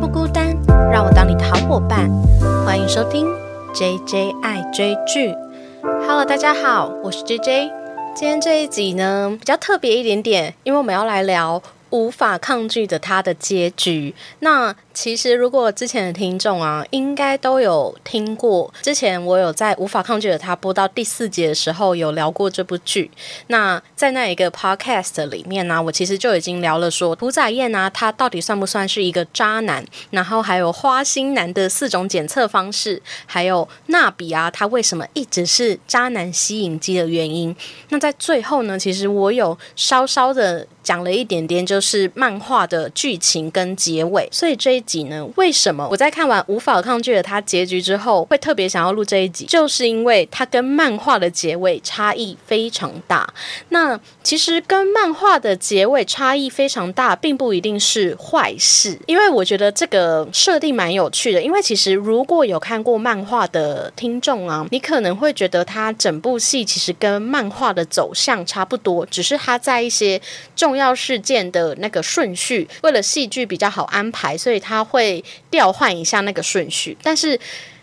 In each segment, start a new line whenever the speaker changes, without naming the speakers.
不孤单，让我当你的好伙伴。欢迎收听 J J 爱追剧。Hello，大家好，我是 J J。今天这一集呢比较特别一点点，因为我们要来聊无法抗拒的他的结局。那其实，如果之前的听众啊，应该都有听过。之前我有在《无法抗拒的他》播到第四节的时候，有聊过这部剧。那在那一个 podcast 里面呢，我其实就已经聊了说，屠宰燕啊，他到底算不算是一个渣男？然后还有花心男的四种检测方式，还有纳比啊，他为什么一直是渣男吸引机的原因？那在最后呢，其实我有稍稍的讲了一点点，就是漫画的剧情跟结尾。所以这一。集呢？为什么我在看完无法抗拒的他结局之后，会特别想要录这一集？就是因为它跟漫画的结尾差异非常大。那其实跟漫画的结尾差异非常大，并不一定是坏事。因为我觉得这个设定蛮有趣的。因为其实如果有看过漫画的听众啊，你可能会觉得它整部戏其实跟漫画的走向差不多，只是它在一些重要事件的那个顺序，为了戏剧比较好安排，所以。他会调换一下那个顺序，但是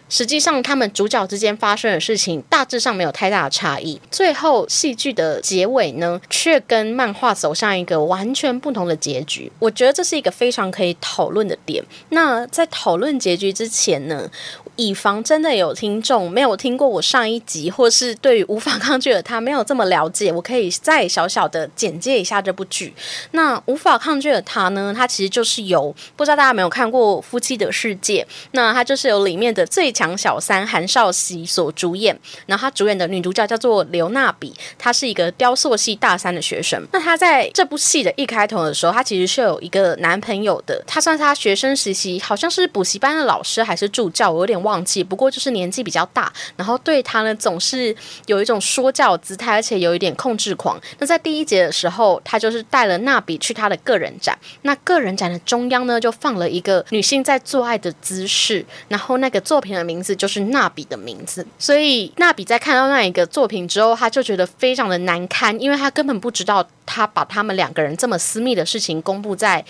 实际上他们主角之间发生的事情大致上没有太大的差异。最后戏剧的结尾呢，却跟漫画走向一个完全不同的结局。我觉得这是一个非常可以讨论的点。那在讨论结局之前呢？以防真的有听众没有听过我上一集，或是对于无法抗拒的他没有这么了解，我可以再小小的简介一下这部剧。那无法抗拒的他呢，他其实就是由不知道大家有没有看过《夫妻的世界》，那他就是由里面的最强小三韩少熙所主演。然后他主演的女主角叫做刘娜比，她是一个雕塑系大三的学生。那她在这部戏的一开头的时候，她其实是有一个男朋友的。他算是她学生时期，好像是补习班的老师还是助教，我有点。忘记，不过就是年纪比较大，然后对他呢总是有一种说教姿态，而且有一点控制狂。那在第一节的时候，他就是带了娜比去他的个人展，那个人展的中央呢就放了一个女性在做爱的姿势，然后那个作品的名字就是娜比的名字。所以娜比在看到那一个作品之后，他就觉得非常的难堪，因为他根本不知道他把他们两个人这么私密的事情公布在。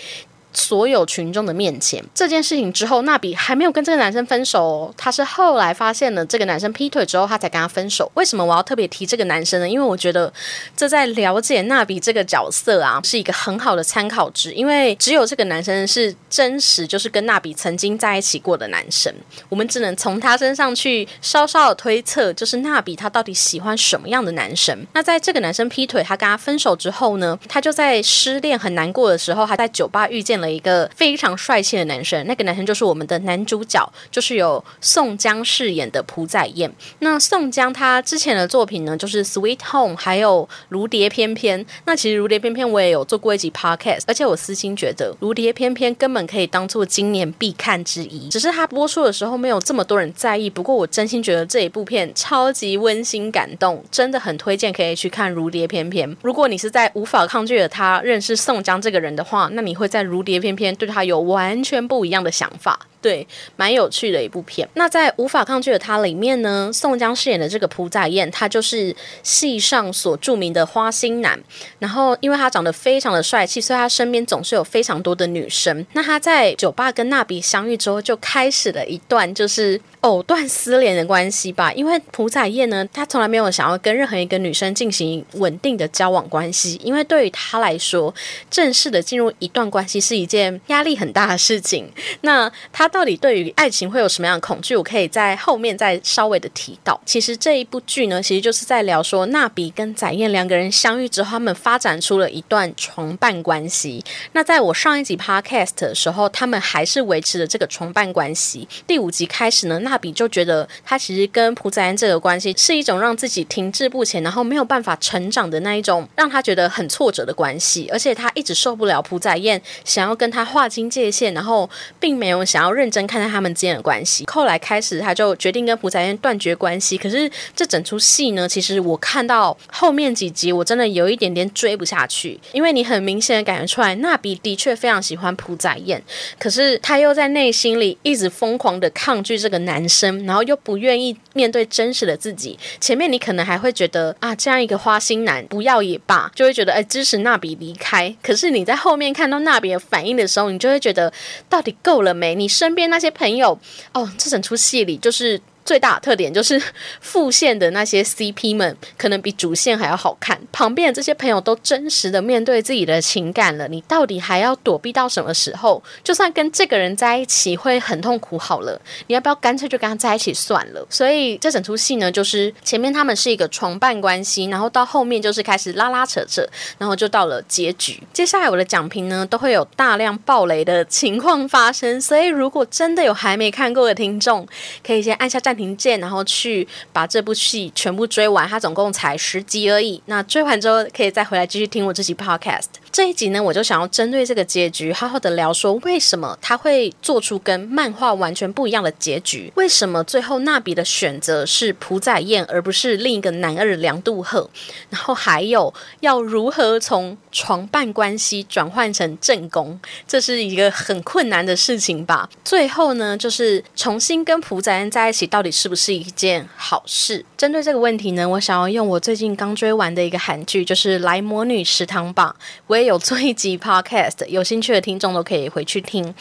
所有群众的面前，这件事情之后，娜比还没有跟这个男生分手哦，他是后来发现了这个男生劈腿之后，他才跟他分手。为什么我要特别提这个男生呢？因为我觉得这在了解娜比这个角色啊，是一个很好的参考值。因为只有这个男生是真实，就是跟娜比曾经在一起过的男生，我们只能从他身上去稍稍的推测，就是娜比他到底喜欢什么样的男生。那在这个男生劈腿，他跟他分手之后呢，他就在失恋很难过的时候，他在酒吧遇见。了一个非常帅气的男生，那个男生就是我们的男主角，就是由宋江饰演的朴载彦。那宋江他之前的作品呢，就是《Sweet Home》，还有《如蝶翩翩》。那其实《如蝶翩翩》我也有做过一集 Podcast，而且我私心觉得《如蝶翩翩》根本可以当做今年必看之一，只是它播出的时候没有这么多人在意。不过我真心觉得这一部片超级温馨感动，真的很推荐可以去看《如蝶翩翩》。如果你是在无法抗拒的他认识宋江这个人的话，那你会在《如蝶翩翩》对他有完全不一样的想法。对，蛮有趣的一部片。那在无法抗拒的他里面呢，宋江饰演的这个朴载彦，他就是戏上所著名的花心男。然后，因为他长得非常的帅气，所以他身边总是有非常多的女生。那他在酒吧跟娜比相遇之后，就开始了一段就是藕断丝连的关系吧。因为朴载彦呢，他从来没有想要跟任何一个女生进行稳定的交往关系，因为对于他来说，正式的进入一段关系是一件压力很大的事情。那他。到底对于爱情会有什么样的恐惧？我可以在后面再稍微的提到。其实这一部剧呢，其实就是在聊说，娜比跟载燕两个人相遇之后，他们发展出了一段床伴关系。那在我上一集 podcast 的时候，他们还是维持了这个床伴关系。第五集开始呢，娜比就觉得他其实跟朴载燕这个关系是一种让自己停滞不前，然后没有办法成长的那一种，让他觉得很挫折的关系。而且他一直受不了朴载燕想要跟他划清界限，然后并没有想要。认真看待他们之间的关系，后来开始他就决定跟朴载燕断绝关系。可是这整出戏呢，其实我看到后面几集，我真的有一点点追不下去，因为你很明显的感觉出来，娜比的确非常喜欢朴载燕，可是他又在内心里一直疯狂的抗拒这个男生，然后又不愿意面对真实的自己。前面你可能还会觉得啊，这样一个花心男不要也罢，就会觉得哎支持娜比离开。可是你在后面看到娜比的反反应的时候，你就会觉得到底够了没？你身边那些朋友哦，这整出戏里就是。最大的特点就是 副线的那些 CP 们可能比主线还要好看，旁边的这些朋友都真实的面对自己的情感了，你到底还要躲避到什么时候？就算跟这个人在一起会很痛苦，好了，你要不要干脆就跟他在一起算了？所以这整出戏呢，就是前面他们是一个床伴关系，然后到后面就是开始拉拉扯扯，然后就到了结局。接下来我的讲评呢，都会有大量暴雷的情况发生，所以如果真的有还没看过的听众，可以先按下暂。停键，然后去把这部戏全部追完。它总共才十集而已。那追完之后，可以再回来继续听我这集 podcast。这一集呢，我就想要针对这个结局，好好的聊说，为什么他会做出跟漫画完全不一样的结局？为什么最后娜比的选择是朴载彦，而不是另一个男二梁杜赫？然后还有要如何从床伴关系转换成正宫？这是一个很困难的事情吧？最后呢，就是重新跟朴载彦在一起，到底？是不是一件好事？针对这个问题呢，我想要用我最近刚追完的一个韩剧，就是《来魔女食堂吧》，我也有做一集 podcast，有兴趣的听众都可以回去听。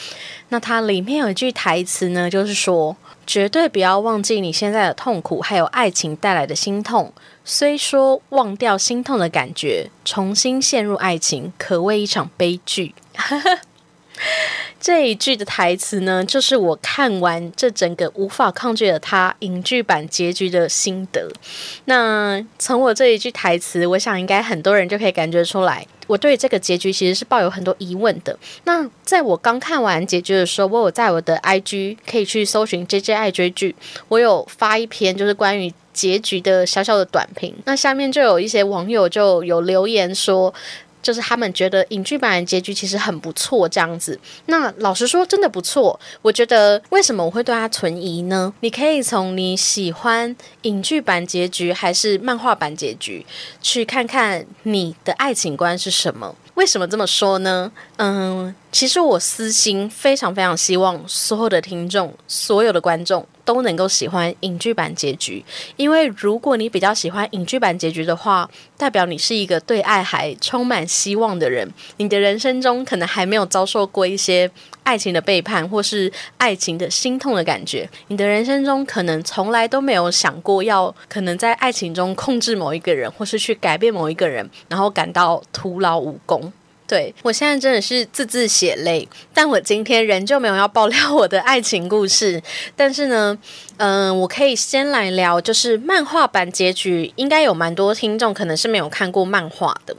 那它里面有一句台词呢，就是说：“绝对不要忘记你现在的痛苦，还有爱情带来的心痛。虽说忘掉心痛的感觉，重新陷入爱情，可谓一场悲剧。”这一句的台词呢，就是我看完这整个无法抗拒的他影剧版结局的心得。那从我这一句台词，我想应该很多人就可以感觉出来，我对这个结局其实是抱有很多疑问的。那在我刚看完结局的时候，我有在我的 IG 可以去搜寻 J J 爱追剧，我有发一篇就是关于结局的小小的短评。那下面就有一些网友就有留言说。就是他们觉得影剧版的结局其实很不错，这样子。那老实说，真的不错。我觉得为什么我会对他存疑呢？你可以从你喜欢影剧版结局还是漫画版结局，去看看你的爱情观是什么。为什么这么说呢？嗯，其实我私心非常非常希望所有的听众、所有的观众。都能够喜欢影剧版结局，因为如果你比较喜欢影剧版结局的话，代表你是一个对爱还充满希望的人。你的人生中可能还没有遭受过一些爱情的背叛，或是爱情的心痛的感觉。你的人生中可能从来都没有想过要可能在爱情中控制某一个人，或是去改变某一个人，然后感到徒劳无功。对我现在真的是字字血泪，但我今天仍旧没有要爆料我的爱情故事。但是呢，嗯，我可以先来聊，就是漫画版结局，应该有蛮多听众可能是没有看过漫画的。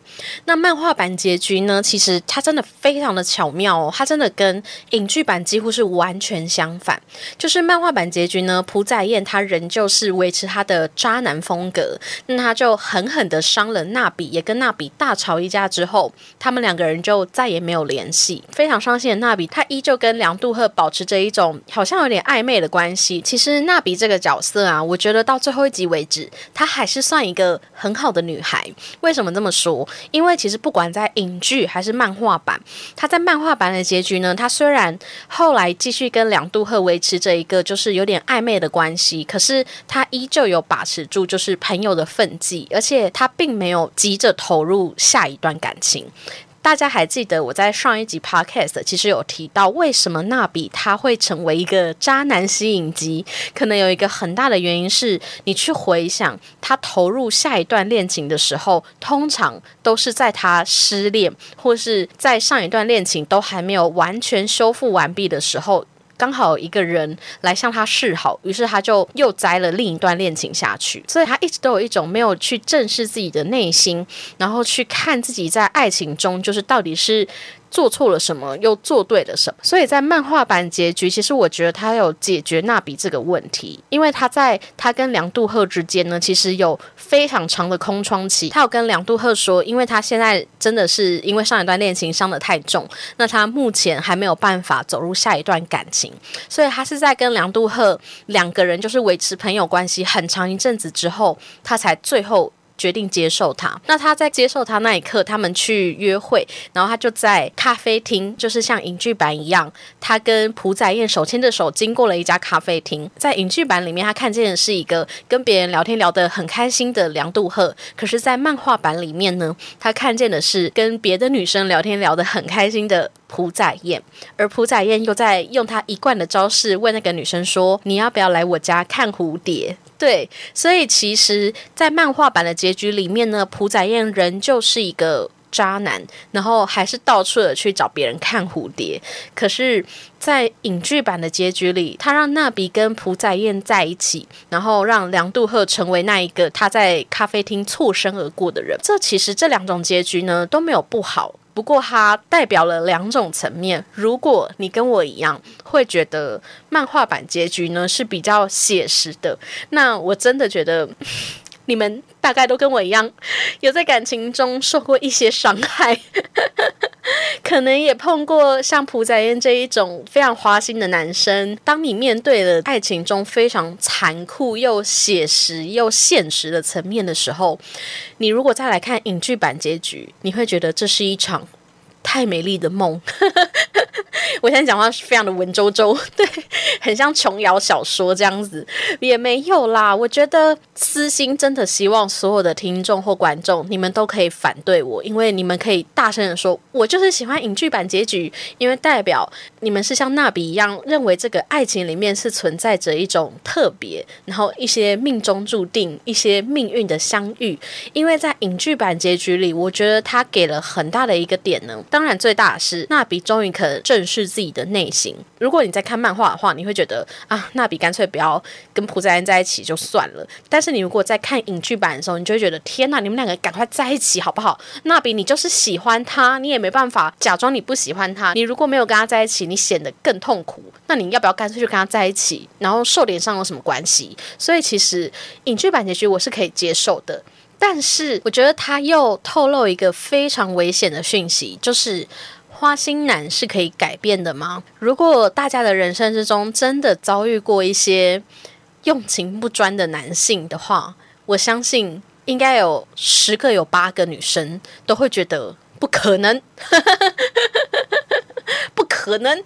那漫画版结局呢，其实它真的非常的巧妙哦，它真的跟影剧版几乎是完全相反。就是漫画版结局呢，朴载彦他仍旧是维持他的渣男风格，那他就狠狠的伤了娜比，也跟娜比大吵一架之后，他们两。个人就再也没有联系，非常伤心的娜比，她依旧跟梁杜赫保持着一种好像有点暧昧的关系。其实娜比这个角色啊，我觉得到最后一集为止，她还是算一个很好的女孩。为什么这么说？因为其实不管在影剧还是漫画版，她在漫画版的结局呢，她虽然后来继续跟梁杜赫维持着一个就是有点暧昧的关系，可是她依旧有把持住就是朋友的分际，而且她并没有急着投入下一段感情。大家还记得我在上一集 podcast 其实有提到，为什么娜比他会成为一个渣男吸引机？可能有一个很大的原因是，你去回想他投入下一段恋情的时候，通常都是在他失恋，或是在上一段恋情都还没有完全修复完毕的时候。刚好一个人来向他示好，于是他就又栽了另一段恋情下去。所以他一直都有一种没有去正视自己的内心，然后去看自己在爱情中就是到底是。做错了什么，又做对了什么？所以在漫画版结局，其实我觉得他有解决娜比这个问题，因为他在他跟梁杜赫之间呢，其实有非常长的空窗期。他有跟梁杜赫说，因为他现在真的是因为上一段恋情伤得太重，那他目前还没有办法走入下一段感情，所以他是在跟梁杜赫两个人就是维持朋友关系很长一阵子之后，他才最后。决定接受他。那他在接受他那一刻，他们去约会，然后他就在咖啡厅，就是像影剧版一样，他跟朴载燕手牵着手经过了一家咖啡厅。在影剧版里面，他看见的是一个跟别人聊天聊得很开心的梁杜赫，可是，在漫画版里面呢，他看见的是跟别的女生聊天聊得很开心的朴载燕，而朴载燕又在用他一贯的招式问那个女生说：“你要不要来我家看蝴蝶？”对，所以其实，在漫画版的结局里面呢，朴载燕仍旧是一个渣男，然后还是到处的去找别人看蝴蝶。可是，在影剧版的结局里，他让娜比跟朴载燕在一起，然后让梁杜赫成为那一个他在咖啡厅错身而过的人。这其实这两种结局呢都没有不好。不过它代表了两种层面。如果你跟我一样会觉得漫画版结局呢是比较写实的，那我真的觉得你们大概都跟我一样，有在感情中受过一些伤害。可能也碰过像朴载燕这一种非常花心的男生。当你面对了爱情中非常残酷又写实又现实的层面的时候，你如果再来看影剧版结局，你会觉得这是一场。太美丽的梦，我现在讲话是非常的文绉绉，对，很像琼瑶小说这样子，也没有啦。我觉得私心真的希望所有的听众或观众，你们都可以反对我，因为你们可以大声的说，我就是喜欢影剧版结局，因为代表你们是像娜比一样认为这个爱情里面是存在着一种特别，然后一些命中注定、一些命运的相遇。因为在影剧版结局里，我觉得他给了很大的一个点呢。当然，最大的是娜比终于可正视自己的内心。如果你在看漫画的话，你会觉得啊，娜比干脆不要跟朴赞恩在一起就算了。但是你如果在看影剧版的时候，你就会觉得天哪，你们两个赶快在一起好不好？娜比，你就是喜欢他，你也没办法假装你不喜欢他。你如果没有跟他在一起，你显得更痛苦。那你要不要干脆就跟他在一起？然后瘦脸上有什么关系？所以其实影剧版结局我是可以接受的。但是我觉得他又透露一个非常危险的讯息，就是花心男是可以改变的吗？如果大家的人生之中真的遭遇过一些用情不专的男性的话，我相信应该有十个有八个女生都会觉得不可能。可能，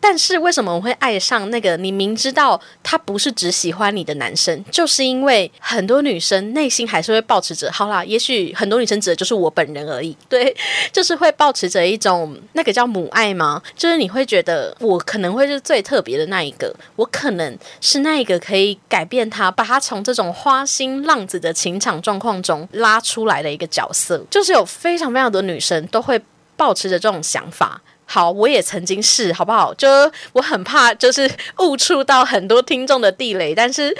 但是为什么我会爱上那个你明知道他不是只喜欢你的男生？就是因为很多女生内心还是会保持着，好啦，也许很多女生指的就是我本人而已。对，就是会保持着一种那个叫母爱吗？就是你会觉得我可能会是最特别的那一个，我可能是那一个可以改变他，把他从这种花心浪子的情场状况中拉出来的一个角色。就是有非常非常多女生都会保持着这种想法。好，我也曾经是，好不好？就我很怕，就是误触到很多听众的地雷，但是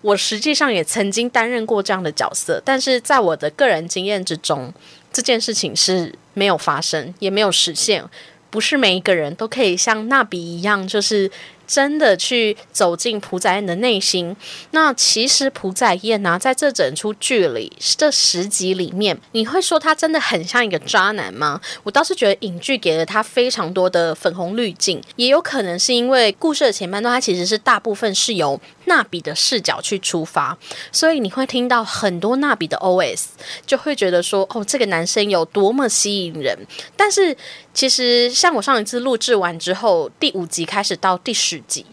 我实际上也曾经担任过这样的角色，但是在我的个人经验之中，这件事情是没有发生，也没有实现。不是每一个人都可以像纳比一样，就是。真的去走进朴载燕的内心，那其实朴载燕呢，在这整出剧里这十集里面，你会说他真的很像一个渣男吗？我倒是觉得影剧给了他非常多的粉红滤镜，也有可能是因为故事的前半段，他其实是大部分是由纳比的视角去出发，所以你会听到很多纳比的 OS，就会觉得说，哦，这个男生有多么吸引人。但是其实像我上一次录制完之后，第五集开始到第十集。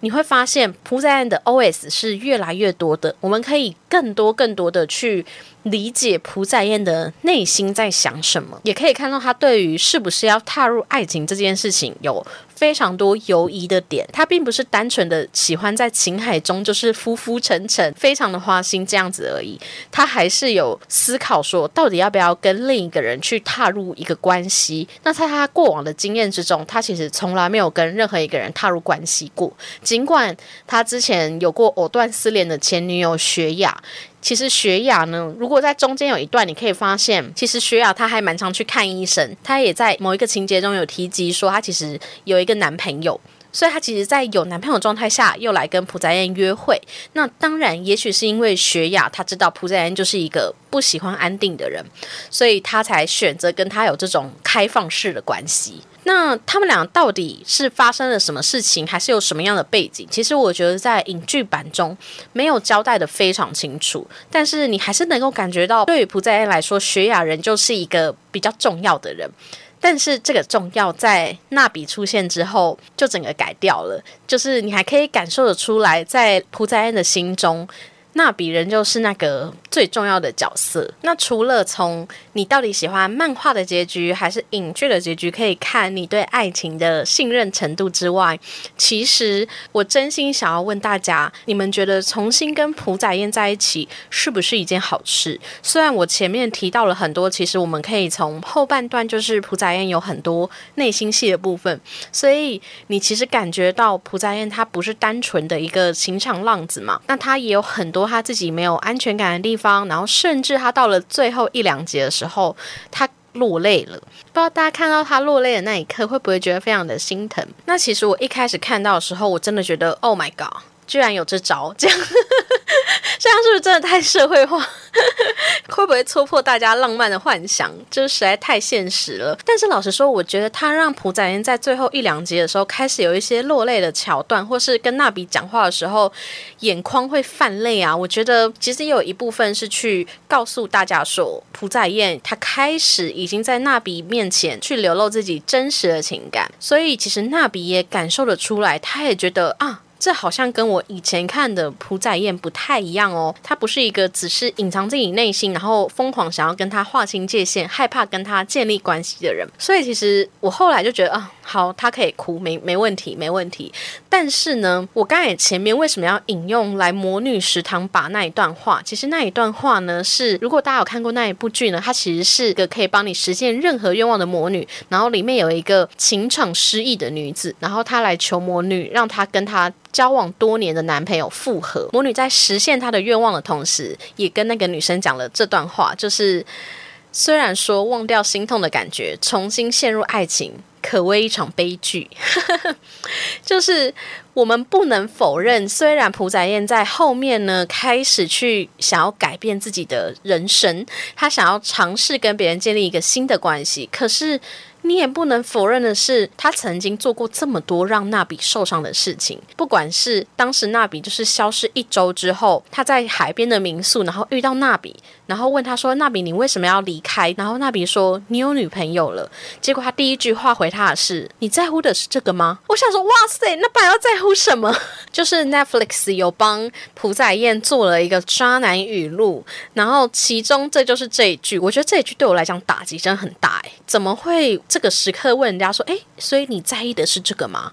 你会发现朴赞恩的 OS 是越来越多的，我们可以更多更多的去理解朴赞燕的内心在想什么，也可以看到他对于是不是要踏入爱情这件事情有。非常多犹疑的点，他并不是单纯的喜欢在情海中就是浮浮沉沉，非常的花心这样子而已。他还是有思考说，到底要不要跟另一个人去踏入一个关系。那在他过往的经验之中，他其实从来没有跟任何一个人踏入关系过。尽管他之前有过藕断丝连的前女友雪雅。其实雪雅呢，如果在中间有一段，你可以发现，其实雪雅她还蛮常去看医生。她也在某一个情节中有提及说，她其实有一一个男朋友，所以她其实，在有男朋友状态下，又来跟朴载燕约会。那当然，也许是因为雪雅她知道朴载燕就是一个不喜欢安定的人，所以她才选择跟他有这种开放式的关系。那他们俩到底是发生了什么事情，还是有什么样的背景？其实我觉得在影剧版中没有交代的非常清楚，但是你还是能够感觉到，对于朴载燕来说，雪雅人就是一个比较重要的人。但是这个重要在纳比出现之后，就整个改掉了。就是你还可以感受得出来，在朴在恩的心中。那比人就是那个最重要的角色。那除了从你到底喜欢漫画的结局还是影剧的结局，可以看你对爱情的信任程度之外，其实我真心想要问大家：你们觉得重新跟朴载燕在一起是不是一件好事？虽然我前面提到了很多，其实我们可以从后半段就是朴载燕有很多内心戏的部分，所以你其实感觉到朴载燕她不是单纯的一个情场浪子嘛？那她也有很多。他自己没有安全感的地方，然后甚至他到了最后一两节的时候，他落泪了。不知道大家看到他落泪的那一刻，会不会觉得非常的心疼？那其实我一开始看到的时候，我真的觉得，Oh my god！居然有这招，这样这样是不是真的太社会化？会不会戳破大家浪漫的幻想？就是实在太现实了。但是老实说，我觉得他让朴载英在最后一两集的时候开始有一些落泪的桥段，或是跟娜比讲话的时候眼眶会泛泪啊。我觉得其实也有一部分是去告诉大家说，朴载燕他开始已经在娜比面前去流露自己真实的情感，所以其实娜比也感受得出来，他也觉得啊。这好像跟我以前看的朴载燕不太一样哦，他不是一个只是隐藏自己内心，然后疯狂想要跟他划清界限，害怕跟他建立关系的人。所以其实我后来就觉得啊，好，他可以哭，没没问题，没问题。但是呢，我刚才前面为什么要引用来魔女食堂把那一段话？其实那一段话呢，是如果大家有看过那一部剧呢，它其实是个可以帮你实现任何愿望的魔女。然后里面有一个情场失意的女子，然后她来求魔女，让她跟她。交往多年的男朋友复合，魔女在实现她的愿望的同时，也跟那个女生讲了这段话，就是虽然说忘掉心痛的感觉，重新陷入爱情，可谓一场悲剧。就是我们不能否认，虽然朴载燕在后面呢开始去想要改变自己的人生，她想要尝试跟别人建立一个新的关系，可是。你也不能否认的是，他曾经做过这么多让纳比受伤的事情。不管是当时纳比就是消失一周之后，他在海边的民宿，然后遇到纳比，然后问他说：“纳比，你为什么要离开？”然后纳比说：“你有女朋友了。”结果他第一句话回他的是：“你在乎的是这个吗？”我想说：“哇塞，那然要在乎什么？” 就是 Netflix 有帮朴载燕做了一个渣男语录，然后其中这就是这一句。我觉得这一句对我来讲打击真的很大。哎，怎么会？这个时刻问人家说：“哎，所以你在意的是这个吗？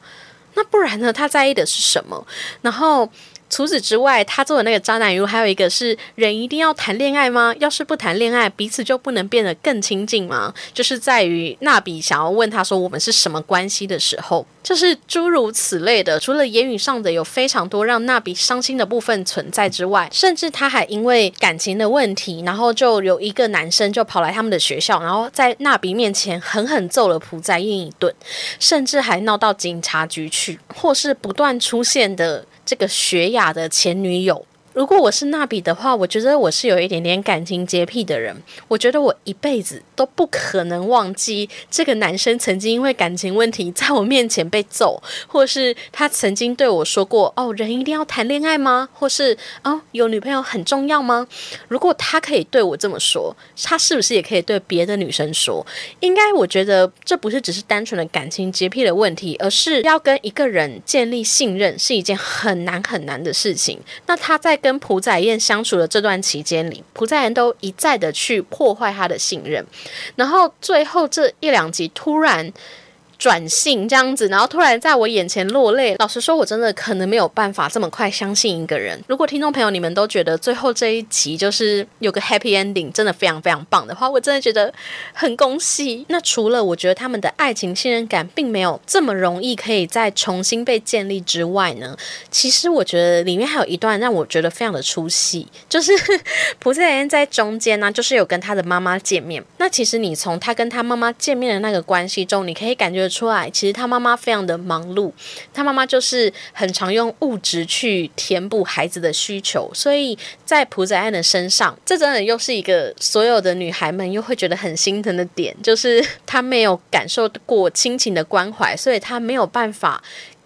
那不然呢？他在意的是什么？”然后。除此之外，他做的那个渣男语录还有一个是：人一定要谈恋爱吗？要是不谈恋爱，彼此就不能变得更亲近吗？就是在于纳比想要问他说我们是什么关系的时候，就是诸如此类的。除了言语上的有非常多让娜比伤心的部分存在之外，甚至他还因为感情的问题，然后就有一个男生就跑来他们的学校，然后在娜比面前狠狠揍了朴在英一顿，甚至还闹到警察局去，或是不断出现的。这个雪雅的前女友。如果我是娜比的话，我觉得我是有一点点感情洁癖的人。我觉得我一辈子都不可能忘记这个男生曾经因为感情问题在我面前被揍，或是他曾经对我说过：“哦，人一定要谈恋爱吗？”或是“哦，有女朋友很重要吗？”如果他可以对我这么说，他是不是也可以对别的女生说？应该，我觉得这不是只是单纯的感情洁癖的问题，而是要跟一个人建立信任是一件很难很难的事情。那他在。跟朴载燕相处的这段期间里，朴载燕都一再的去破坏他的信任，然后最后这一两集突然。转性这样子，然后突然在我眼前落泪。老实说，我真的可能没有办法这么快相信一个人。如果听众朋友你们都觉得最后这一集就是有个 happy ending，真的非常非常棒的话，我真的觉得很恭喜。那除了我觉得他们的爱情信任感并没有这么容易可以再重新被建立之外呢，其实我觉得里面还有一段让我觉得非常的出戏，就是朴赞妍在中间呢，就是有跟他的妈妈见面。那其实你从他跟他妈妈见面的那个关系中，你可以感觉。出来，其实他妈妈非常的忙碌，他妈妈就是很常用物质去填补孩子的需求，所以在朴宰安的身上，这真的又是一个所有的女孩们又会觉得很心疼的点，就是她没有感受过亲情的关怀，所以她没有办法。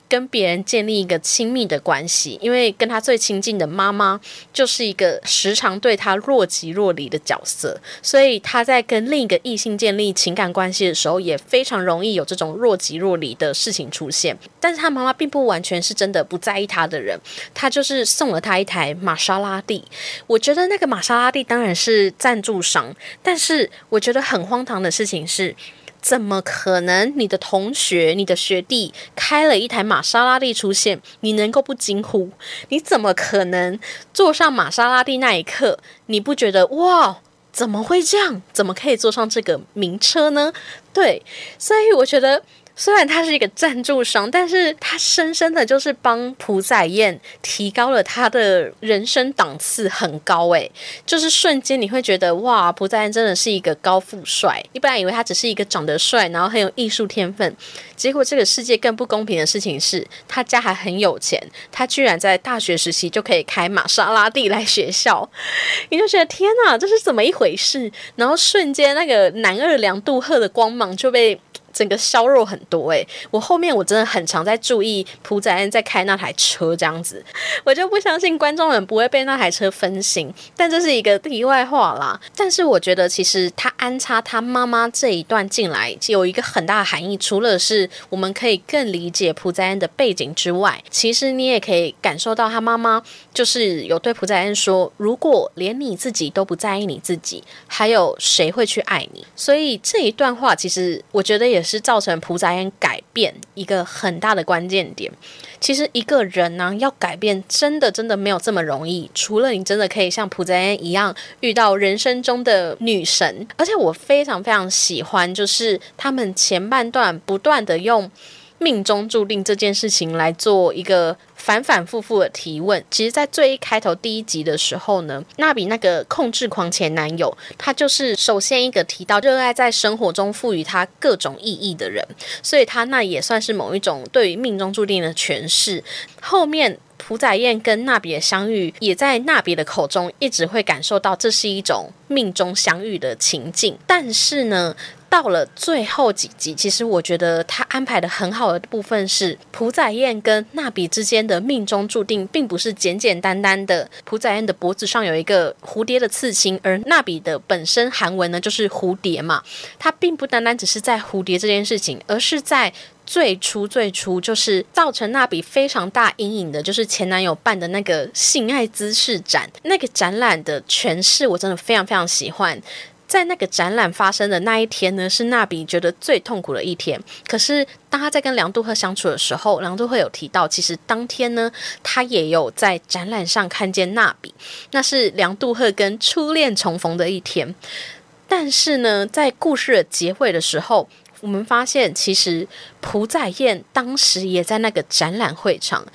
跟别人建立一个亲密的关系，因为跟他最亲近的妈妈就是一个时常对他若即若离的角色，所以他在跟另一个异性建立情感关系的时候，也非常容易有这种若即若离的事情出现。但是他妈妈并不完全是真的不在意他的人，他就是送了他一台玛莎拉蒂。我觉得那个玛莎拉蒂当然是赞助商，但是我觉得很荒唐的事情是。怎么可能？你的同学、你的学弟开了一台玛莎拉蒂出现，你能够不惊呼？你怎么可能坐上玛莎拉蒂那一刻，你不觉得哇？怎么会这样？怎么可以坐上这个名车呢？对，所以我觉得。虽然他是一个赞助商，但是他深深的就是帮朴宰燕提高了他的人生档次，很高诶，就是瞬间你会觉得哇，朴宰燕真的是一个高富帅。你本来以为他只是一个长得帅，然后很有艺术天分，结果这个世界更不公平的事情是他家还很有钱，他居然在大学时期就可以开玛莎拉蒂来学校，你就觉得天哪，这是怎么一回事？然后瞬间那个男二梁杜赫的光芒就被。整个削弱很多诶，我后面我真的很常在注意朴宰恩在开那台车这样子，我就不相信观众们不会被那台车分心。但这是一个题外话啦。但是我觉得其实他安插他妈妈这一段进来有一个很大的含义，除了是我们可以更理解朴宰恩的背景之外，其实你也可以感受到他妈妈就是有对朴宰恩说：如果连你自己都不在意你自己，还有谁会去爱你？所以这一段话其实我觉得也。是造成朴宰恩改变一个很大的关键点。其实一个人呢，要改变，真的真的没有这么容易。除了你真的可以像朴宰恩一样遇到人生中的女神，而且我非常非常喜欢，就是他们前半段不断的用命中注定这件事情来做一个。反反复复的提问，其实，在最一开头第一集的时候呢，娜比那个控制狂前男友，他就是首先一个提到热爱在生活中赋予他各种意义的人，所以他那也算是某一种对于命中注定的诠释。后面朴宰燕跟娜比的相遇，也在娜比的口中一直会感受到这是一种命中相遇的情境，但是呢。到了最后几集，其实我觉得他安排的很好的部分是朴宰燕跟娜比之间的命中注定，并不是简简单单的朴宰燕的脖子上有一个蝴蝶的刺青，而娜比的本身韩文呢就是蝴蝶嘛，它并不单单只是在蝴蝶这件事情，而是在最初最初就是造成娜比非常大阴影的，就是前男友办的那个性爱姿势展，那个展览的诠释我真的非常非常喜欢。在那个展览发生的那一天呢，是娜比觉得最痛苦的一天。可是当他在跟梁杜赫相处的时候，梁杜赫有提到，其实当天呢，他也有在展览上看见娜比，那是梁杜赫跟初恋重逢的一天。但是呢，在故事的结尾的时候，我们发现其实朴载燕当时也在那个展览会场，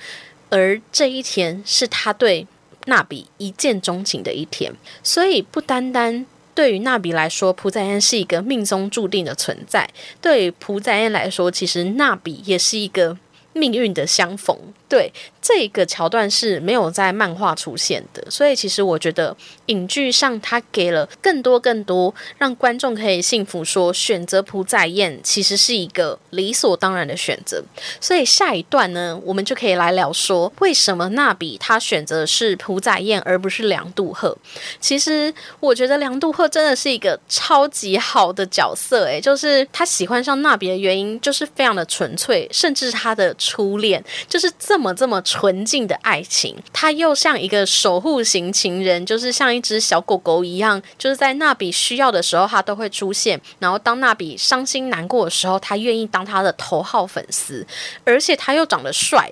而这一天是他对娜比一见钟情的一天，所以不单单。对于娜比来说，朴宰恩是一个命中注定的存在。对于朴宰恩来说，其实娜比也是一个命运的相逢。对。这个桥段是没有在漫画出现的，所以其实我觉得影剧上他给了更多更多让观众可以信服，说选择朴载燕其实是一个理所当然的选择。所以下一段呢，我们就可以来聊说为什么娜比他选择是朴载燕而不是梁杜赫。其实我觉得梁杜赫真的是一个超级好的角色，诶，就是他喜欢上娜比的原因就是非常的纯粹，甚至他的初恋就是这么么这么。纯净的爱情，他又像一个守护型情人，就是像一只小狗狗一样，就是在娜比需要的时候，他都会出现。然后当娜比伤心难过的时候，他愿意当他的头号粉丝，而且他又长得帅，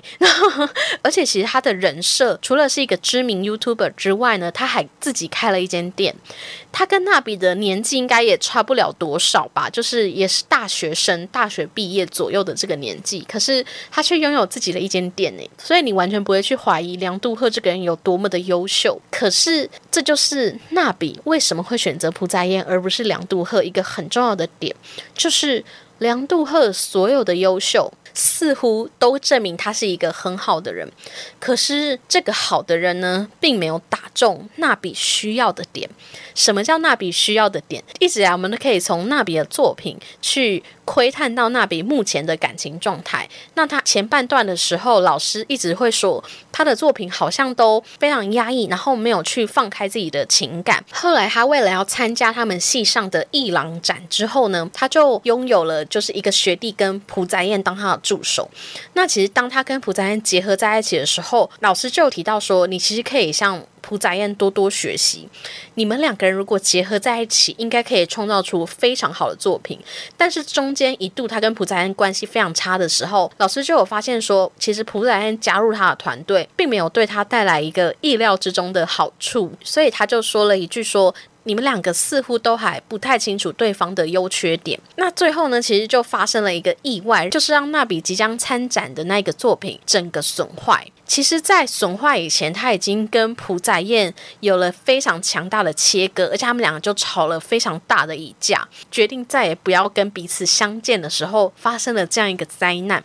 而且其实他的人设除了是一个知名 YouTuber 之外呢，他还自己开了一间店。他跟娜比的年纪应该也差不了多少吧，就是也是大学生，大学毕业左右的这个年纪，可是他却拥有自己的一间店，所以你完全不会去怀疑梁杜赫这个人有多么的优秀。可是这就是纳比为什么会选择朴宰燕而不是梁杜赫一个很重要的点，就是梁杜赫所有的优秀。似乎都证明他是一个很好的人，可是这个好的人呢，并没有打中纳比需要的点。什么叫纳比需要的点？一直以来，我们都可以从纳比的作品去窥探到纳比目前的感情状态。那他前半段的时候，老师一直会说他的作品好像都非常压抑，然后没有去放开自己的情感。后来他为了要参加他们系上的艺廊展之后呢，他就拥有了就是一个学弟跟朴宰彦当他的。助手，那其实当他跟朴宰彦结合在一起的时候，老师就有提到说，你其实可以向朴宰彦多多学习。你们两个人如果结合在一起，应该可以创造出非常好的作品。但是中间一度他跟朴宰彦关系非常差的时候，老师就有发现说，其实朴宰彦加入他的团队，并没有对他带来一个意料之中的好处，所以他就说了一句说。你们两个似乎都还不太清楚对方的优缺点。那最后呢，其实就发生了一个意外，就是让那比即将参展的那个作品整个损坏。其实，在损坏以前，他已经跟朴宰彦有了非常强大的切割，而且他们两个就吵了非常大的一架，决定再也不要跟彼此相见的时候，发生了这样一个灾难。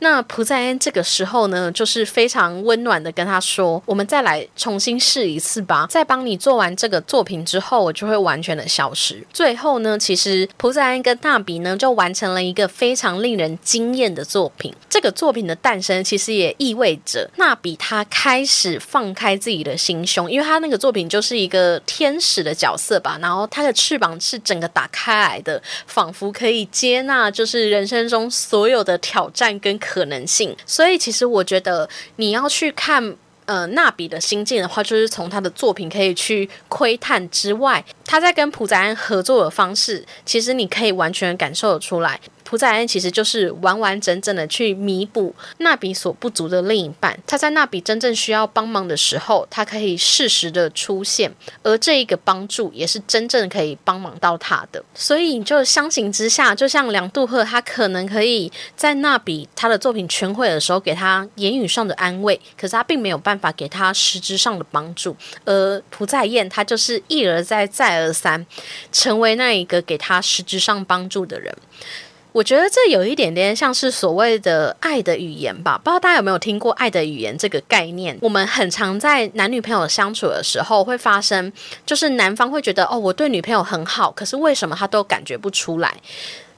那朴赞恩这个时候呢，就是非常温暖的跟他说：“我们再来重新试一次吧。在帮你做完这个作品之后，我就会完全的消失。”最后呢，其实朴赞恩跟大比呢就完成了一个非常令人惊艳的作品。这个作品的诞生，其实也意味着纳比他开始放开自己的心胸，因为他那个作品就是一个天使的角色吧，然后他的翅膀是整个打开来的，仿佛可以接纳就是人生中所有的挑战跟。可能性，所以其实我觉得你要去看呃纳比的心境的话，就是从他的作品可以去窥探之外，他在跟朴宰安合作的方式，其实你可以完全感受得出来。朴宰恩其实就是完完整整的去弥补纳比所不足的另一半。他在纳比真正需要帮忙的时候，他可以适时的出现，而这一个帮助也是真正可以帮忙到他的。所以就相形之下，就像梁杜赫，他可能可以在纳比他的作品全毁的时候给他言语上的安慰，可是他并没有办法给他实质上的帮助。而朴宰彦他就是一而再再而三成为那一个给他实质上帮助的人。我觉得这有一点点像是所谓的爱的语言吧，不知道大家有没有听过爱的语言这个概念？我们很常在男女朋友相处的时候会发生，就是男方会觉得哦，我对女朋友很好，可是为什么他都感觉不出来？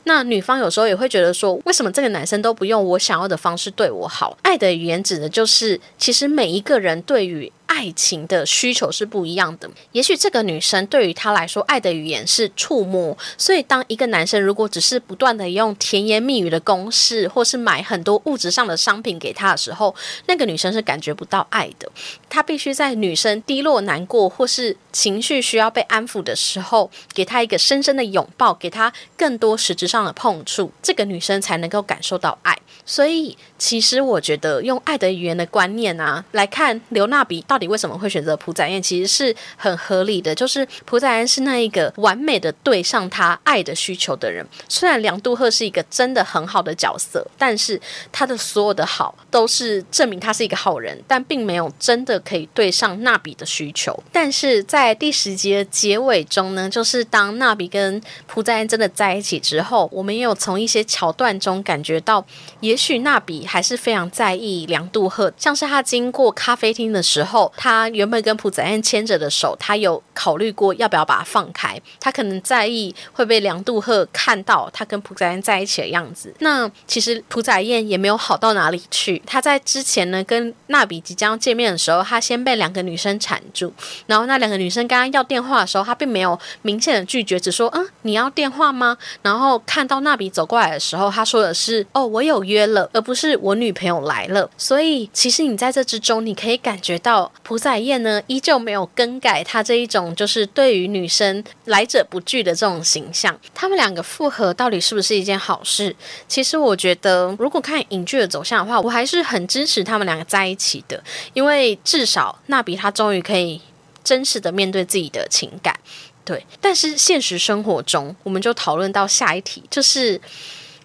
那女方有时候也会觉得说，为什么这个男生都不用我想要的方式对我好？爱的语言指的就是，其实每一个人对于。爱情的需求是不一样的。也许这个女生对于她来说，爱的语言是触摸。所以，当一个男生如果只是不断的用甜言蜜语的公式，或是买很多物质上的商品给她的时候，那个女生是感觉不到爱的。他必须在女生低落、难过或是情绪需要被安抚的时候，给她一个深深的拥抱，给她更多实质上的碰触，这个女生才能够感受到爱。所以，其实我觉得用爱的语言的观念啊，来看刘娜比到底为什么会选择朴宰彦，其实是很合理的。就是朴宰彦是那一个完美的对上他爱的需求的人。虽然梁杜赫是一个真的很好的角色，但是他的所有的好都是证明他是一个好人，但并没有真的可以对上娜比的需求。但是在第十集的结尾中呢，就是当娜比跟朴宰彦真的在一起之后，我们也有从一些桥段中感觉到。也许纳比还是非常在意梁杜赫，像是他经过咖啡厅的时候，他原本跟朴宰彦牵着的手，他有考虑过要不要把它放开。他可能在意会被梁杜赫看到他跟朴宰彦在一起的样子。那其实朴宰彦也没有好到哪里去。他在之前呢跟纳比即将见面的时候，他先被两个女生缠住，然后那两个女生刚刚要电话的时候，他并没有明显的拒绝，只说嗯你要电话吗？然后看到纳比走过来的时候，他说的是哦我有。约了，而不是我女朋友来了。所以，其实你在这之中，你可以感觉到朴宰彦呢，依旧没有更改他这一种就是对于女生来者不拒的这种形象。他们两个复合到底是不是一件好事？其实我觉得，如果看影剧的走向的话，我还是很支持他们两个在一起的，因为至少娜比她终于可以真实的面对自己的情感。对，但是现实生活中，我们就讨论到下一题，就是。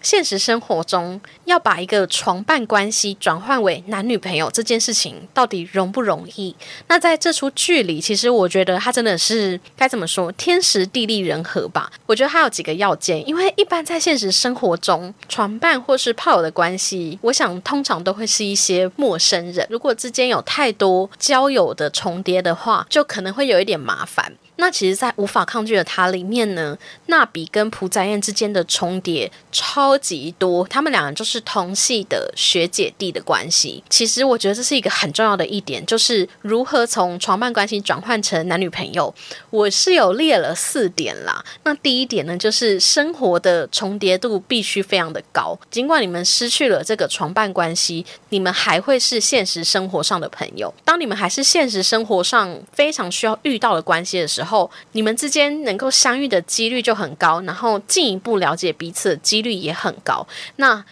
现实生活中要把一个床伴关系转换为男女朋友这件事情，到底容不容易？那在这出剧里，其实我觉得它真的是该怎么说，天时地利人和吧。我觉得它有几个要件，因为一般在现实生活中，床伴或是炮友的关系，我想通常都会是一些陌生人。如果之间有太多交友的重叠的话，就可能会有一点麻烦。那其实，在无法抗拒的他里面呢，娜比跟朴载彦之间的重叠超级多，他们两人就是同系的学姐弟的关系。其实我觉得这是一个很重要的一点，就是如何从床伴关系转换成男女朋友。我是有列了四点啦。那第一点呢，就是生活的重叠度必须非常的高。尽管你们失去了这个床伴关系，你们还会是现实生活上的朋友。当你们还是现实生活上非常需要遇到的关系的时候，后，你们之间能够相遇的几率就很高，然后进一步了解彼此的几率也很高。那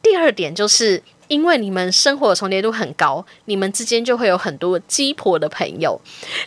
第二点就是。因为你们生活的重叠度很高，你们之间就会有很多鸡婆的朋友。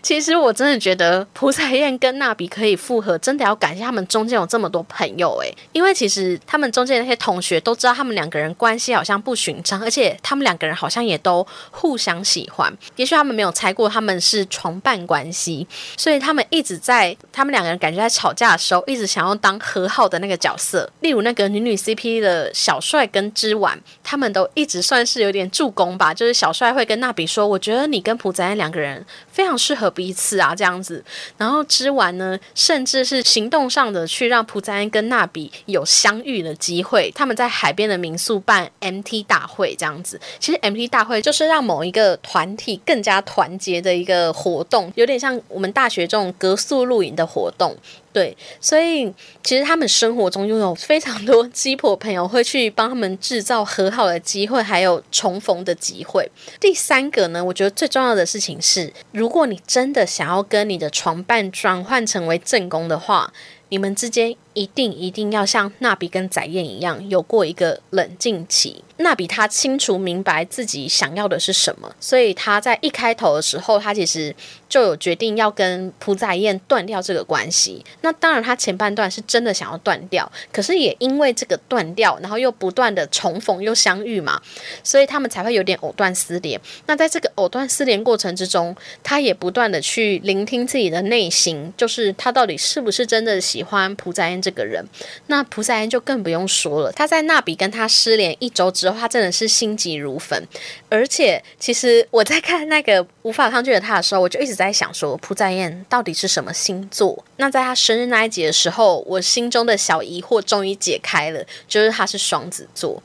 其实我真的觉得朴彩燕跟娜比可以复合，真的要感谢他们中间有这么多朋友诶，因为其实他们中间那些同学都知道他们两个人关系好像不寻常，而且他们两个人好像也都互相喜欢。也许他们没有猜过他们是床伴关系，所以他们一直在他们两个人感觉在吵架的时候，一直想要当和好的那个角色。例如那个女女 CP 的小帅跟之婉，他们都一只算是有点助攻吧，就是小帅会跟娜比说：“我觉得你跟朴赞两个人非常适合彼此啊，这样子。”然后织完呢，甚至是行动上的去让朴赞跟娜比有相遇的机会。他们在海边的民宿办 MT 大会，这样子。其实 MT 大会就是让某一个团体更加团结的一个活动，有点像我们大学这种格宿露营的活动。对，所以其实他们生活中拥有非常多鸡婆朋友，会去帮他们制造和好的机会，还有重逢的机会。第三个呢，我觉得最重要的事情是，如果你真的想要跟你的床伴转换成为正宫的话，你们之间一定一定要像娜比跟宰燕一样，有过一个冷静期。娜比他清楚明白自己想要的是什么，所以他在一开头的时候，他其实就有决定要跟朴宰燕断掉这个关系。那当然，他前半段是真的想要断掉，可是也因为这个断掉，然后又不断的重逢又相遇嘛，所以他们才会有点藕断丝连。那在这个藕断丝连过程之中，他也不断的去聆听自己的内心，就是他到底是不是真的喜欢朴宰燕这个人。那朴载燕就更不用说了，他在娜比跟他失联一周。之后，他真的是心急如焚，而且其实我在看那个无法抗拒的他的时候，我就一直在想说，朴在燕到底是什么星座？那在他生日那一集的时候，我心中的小疑惑终于解开了，就是他是双子座。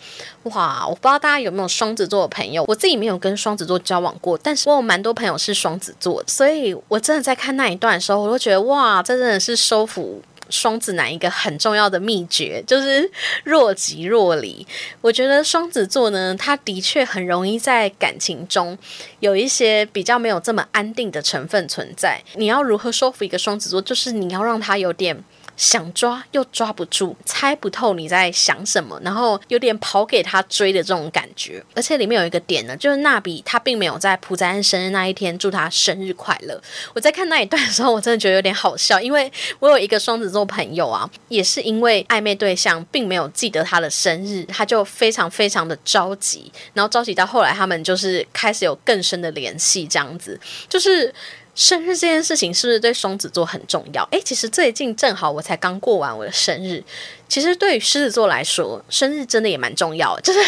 哇，我不知道大家有没有双子座的朋友，我自己没有跟双子座交往过，但是我有蛮多朋友是双子座，所以我真的在看那一段的时候，我都觉得哇，这真的是收服。双子男一个很重要的秘诀就是若即若离。我觉得双子座呢，他的确很容易在感情中有一些比较没有这么安定的成分存在。你要如何说服一个双子座？就是你要让他有点。想抓又抓不住，猜不透你在想什么，然后有点跑给他追的这种感觉。而且里面有一个点呢，就是娜比他并没有在朴赞恩生日那一天祝他生日快乐。我在看那一段的时候，我真的觉得有点好笑，因为我有一个双子座朋友啊，也是因为暧昧对象并没有记得他的生日，他就非常非常的着急，然后着急到后来他们就是开始有更深的联系，这样子就是。生日这件事情是不是对双子座很重要？诶，其实最近正好我才刚过完我的生日。其实对于狮子座来说，生日真的也蛮重要。就是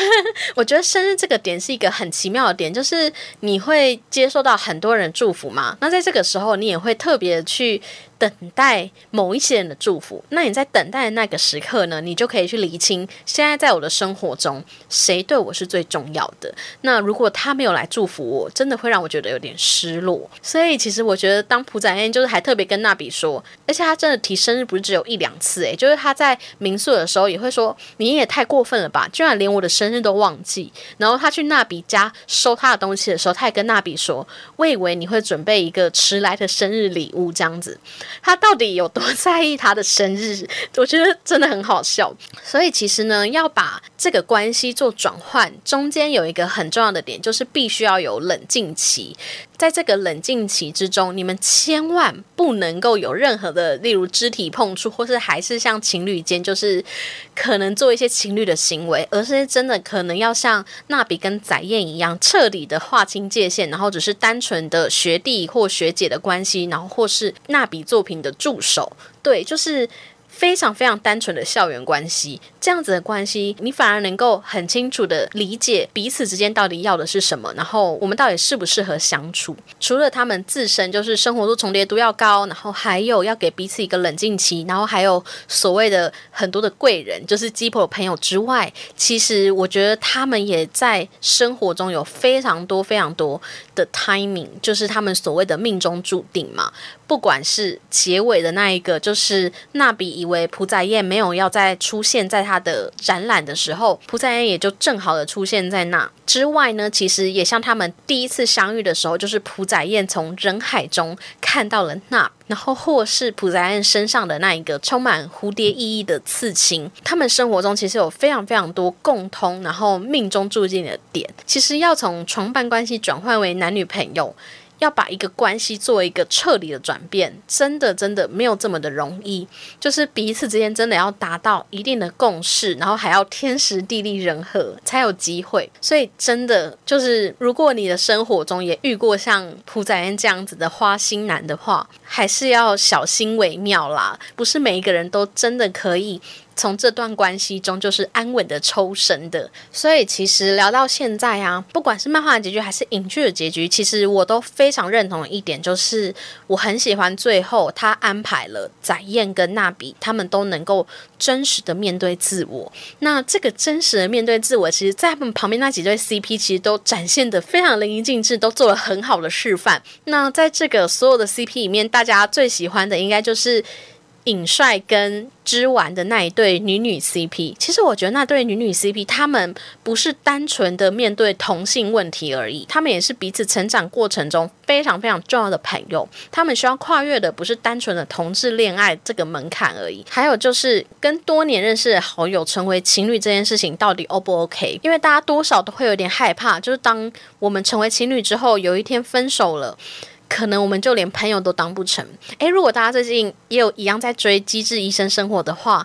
我觉得生日这个点是一个很奇妙的点，就是你会接受到很多人祝福嘛。那在这个时候，你也会特别去。等待某一些人的祝福，那你在等待的那个时刻呢？你就可以去理清，现在在我的生活中，谁对我是最重要的？那如果他没有来祝福我，真的会让我觉得有点失落。所以其实我觉得，当朴仔恩就是还特别跟娜比说，而且他真的提生日不是只有一两次，诶，就是他在民宿的时候也会说，你也太过分了吧，居然连我的生日都忘记。然后他去娜比家收他的东西的时候，他也跟娜比说，我以为你会准备一个迟来的生日礼物这样子。他到底有多 在意他的生日？我觉得真的很好笑。所以其实呢，要把这个关系做转换，中间有一个很重要的点，就是必须要有冷静期。在这个冷静期之中，你们千万不能够有任何的，例如肢体碰触，或是还是像情侣间，就是可能做一些情侣的行为，而是真的可能要像娜比跟宰燕一样，彻底的划清界限，然后只是单纯的学弟或学姐的关系，然后或是娜比作品的助手，对，就是。非常非常单纯的校园关系，这样子的关系，你反而能够很清楚的理解彼此之间到底要的是什么，然后我们到底适不适合相处。除了他们自身就是生活中重叠度要高，然后还有要给彼此一个冷静期，然后还有所谓的很多的贵人，就是鸡婆朋友之外，其实我觉得他们也在生活中有非常多非常多的 timing，就是他们所谓的命中注定嘛。不管是结尾的那一个，就是娜比以为朴载彦没有要再出现在他的展览的时候，朴载彦也就正好的出现在那之外呢。其实也像他们第一次相遇的时候，就是朴载彦从人海中看到了娜，然后或是普莱恩身上的那一个充满蝴蝶意义的刺青。他们生活中其实有非常非常多共通，然后命中注定的点。其实要从床伴关系转换为男女朋友。要把一个关系做一个彻底的转变，真的真的没有这么的容易。就是彼此之间真的要达到一定的共识，然后还要天时地利人和才有机会。所以真的就是，如果你的生活中也遇过像朴宰恩这样子的花心男的话，还是要小心为妙啦。不是每一个人都真的可以。从这段关系中就是安稳的抽身的，所以其实聊到现在啊，不管是漫画的结局还是影剧的结局，其实我都非常认同一点，就是我很喜欢最后他安排了展燕跟娜比他们都能够真实的面对自我。那这个真实的面对自我，其实在他们旁边那几对 CP 其实都展现的非常淋漓尽致，都做了很好的示范。那在这个所有的 CP 里面，大家最喜欢的应该就是。尹帅跟织丸的那一对女女 CP，其实我觉得那对女女 CP，他们不是单纯的面对同性问题而已，他们也是彼此成长过程中非常非常重要的朋友。他们需要跨越的不是单纯的同志恋爱这个门槛而已，还有就是跟多年认识的好友成为情侣这件事情到底 O 不 OK？因为大家多少都会有点害怕，就是当我们成为情侣之后，有一天分手了。可能我们就连朋友都当不成。诶，如果大家最近也有一样在追《机智医生生活》的话，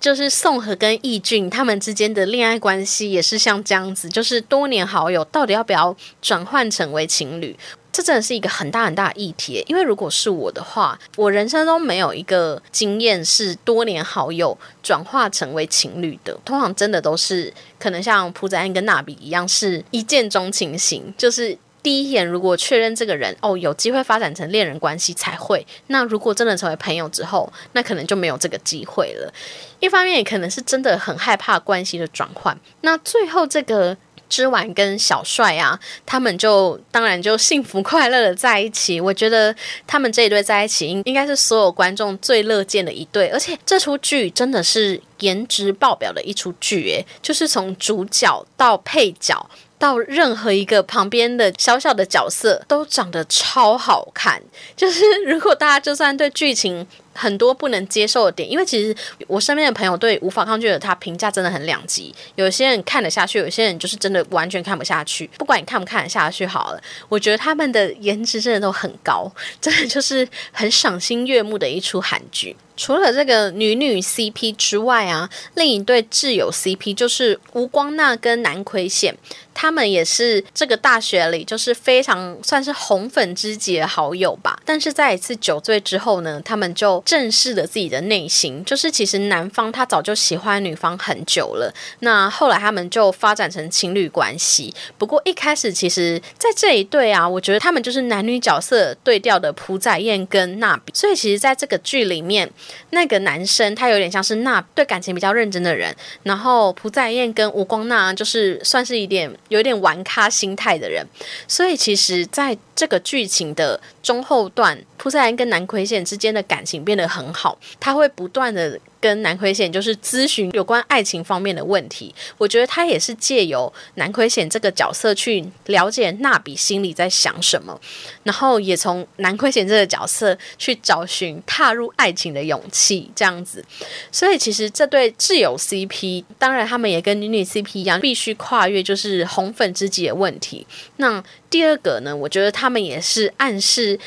就是宋和跟义俊他们之间的恋爱关系也是像这样子，就是多年好友到底要不要转换成为情侣？这真的是一个很大很大的议题。因为如果是我的话，我人生中没有一个经验是多年好友转化成为情侣的，通常真的都是可能像朴宰恩跟娜比一样，是一见钟情型，就是。第一眼如果确认这个人哦有机会发展成恋人关系才会，那如果真的成为朋友之后，那可能就没有这个机会了。一方面也可能是真的很害怕关系的转换。那最后这个织丸跟小帅啊，他们就当然就幸福快乐的在一起。我觉得他们这一对在一起应应该是所有观众最乐见的一对，而且这出剧真的是颜值爆表的一出剧，诶，就是从主角到配角。到任何一个旁边的小小的角色都长得超好看，就是如果大家就算对剧情很多不能接受的点，因为其实我身边的朋友对无法抗拒的他评价真的很两极，有些人看得下去，有些人就是真的完全看不下去。不管你看不看得下去好了，我觉得他们的颜值真的都很高，真的就是很赏心悦目的一出韩剧。除了这个女女 CP 之外啊，另一对挚友 CP 就是吴光娜跟南奎显，他们也是这个大学里就是非常算是红粉知己的好友吧。但是在一次酒醉之后呢，他们就正视了自己的内心，就是其实男方他早就喜欢女方很久了。那后来他们就发展成情侣关系。不过一开始其实，在这一对啊，我觉得他们就是男女角色对调的朴载燕跟娜比。所以其实在这个剧里面。那个男生他有点像是那对感情比较认真的人，然后朴载燕跟吴光娜就是算是一点有一点玩咖心态的人，所以其实在这个剧情的中后段，朴载燕跟南奎贤之间的感情变变得很好，他会不断的跟南奎显就是咨询有关爱情方面的问题。我觉得他也是借由南奎显这个角色去了解娜比心里在想什么，然后也从南奎显这个角色去找寻踏入爱情的勇气，这样子。所以其实这对挚友 CP，当然他们也跟女女 CP 一样，必须跨越就是红粉知己的问题。那第二个呢，我觉得他们也是暗示。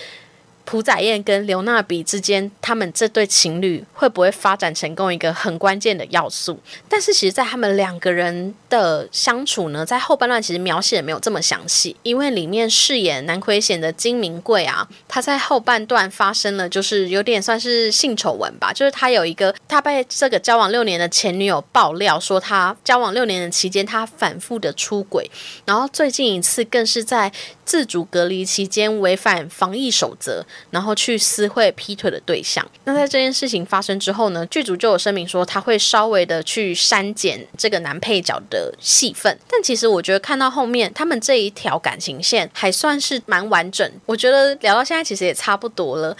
朴载燕跟刘娜比之间，他们这对情侣会不会发展成功？一个很关键的要素。但是，其实，在他们两个人的相处呢，在后半段其实描写没有这么详细，因为里面饰演南奎贤的金明贵啊，他在后半段发生了，就是有点算是性丑闻吧，就是他有一个他被这个交往六年的前女友爆料说，他交往六年的期间，他反复的出轨，然后最近一次更是在自主隔离期间违反防疫守则。然后去私会劈腿的对象。那在这件事情发生之后呢，剧组就有声明说他会稍微的去删减这个男配角的戏份。但其实我觉得看到后面，他们这一条感情线还算是蛮完整。我觉得聊到现在其实也差不多了。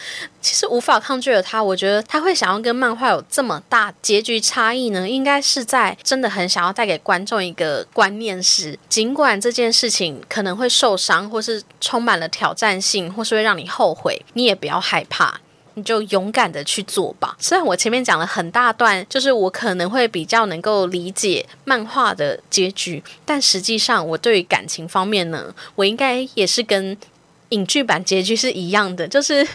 其实无法抗拒的他，我觉得他会想要跟漫画有这么大结局差异呢，应该是在真的很想要带给观众一个观念是，尽管这件事情可能会受伤，或是充满了挑战性，或是会让你后悔。你也不要害怕，你就勇敢的去做吧。虽然我前面讲了很大段，就是我可能会比较能够理解漫画的结局，但实际上我对于感情方面呢，我应该也是跟影剧版结局是一样的，就是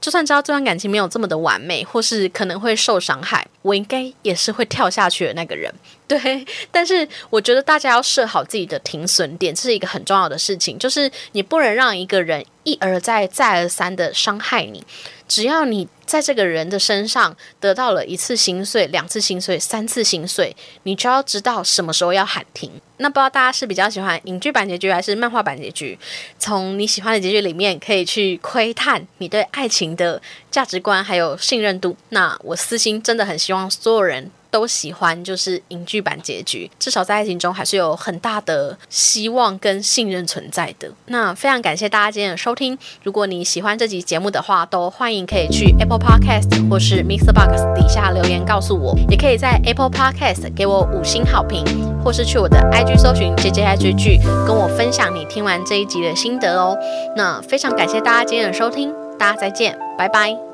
就算知道这段感情没有这么的完美，或是可能会受伤害，我应该也是会跳下去的那个人。对，但是我觉得大家要设好自己的停损点，这是一个很重要的事情，就是你不能让一个人。一而再、再而三的伤害你，只要你在这个人的身上得到了一次心碎、两次心碎、三次心碎，你就要知道什么时候要喊停。那不知道大家是比较喜欢影剧版结局还是漫画版结局？从你喜欢的结局里面可以去窥探你对爱情的价值观还有信任度。那我私心真的很希望所有人。都喜欢就是影剧版结局，至少在爱情中还是有很大的希望跟信任存在的。那非常感谢大家今天的收听。如果你喜欢这集节目的话，都欢迎可以去 Apple Podcast 或是 Mr. Box 底下留言告诉我，也可以在 Apple Podcast 给我五星好评，或是去我的 IG 搜寻 JJIG 剧，跟我分享你听完这一集的心得哦。那非常感谢大家今天的收听，大家再见，拜拜。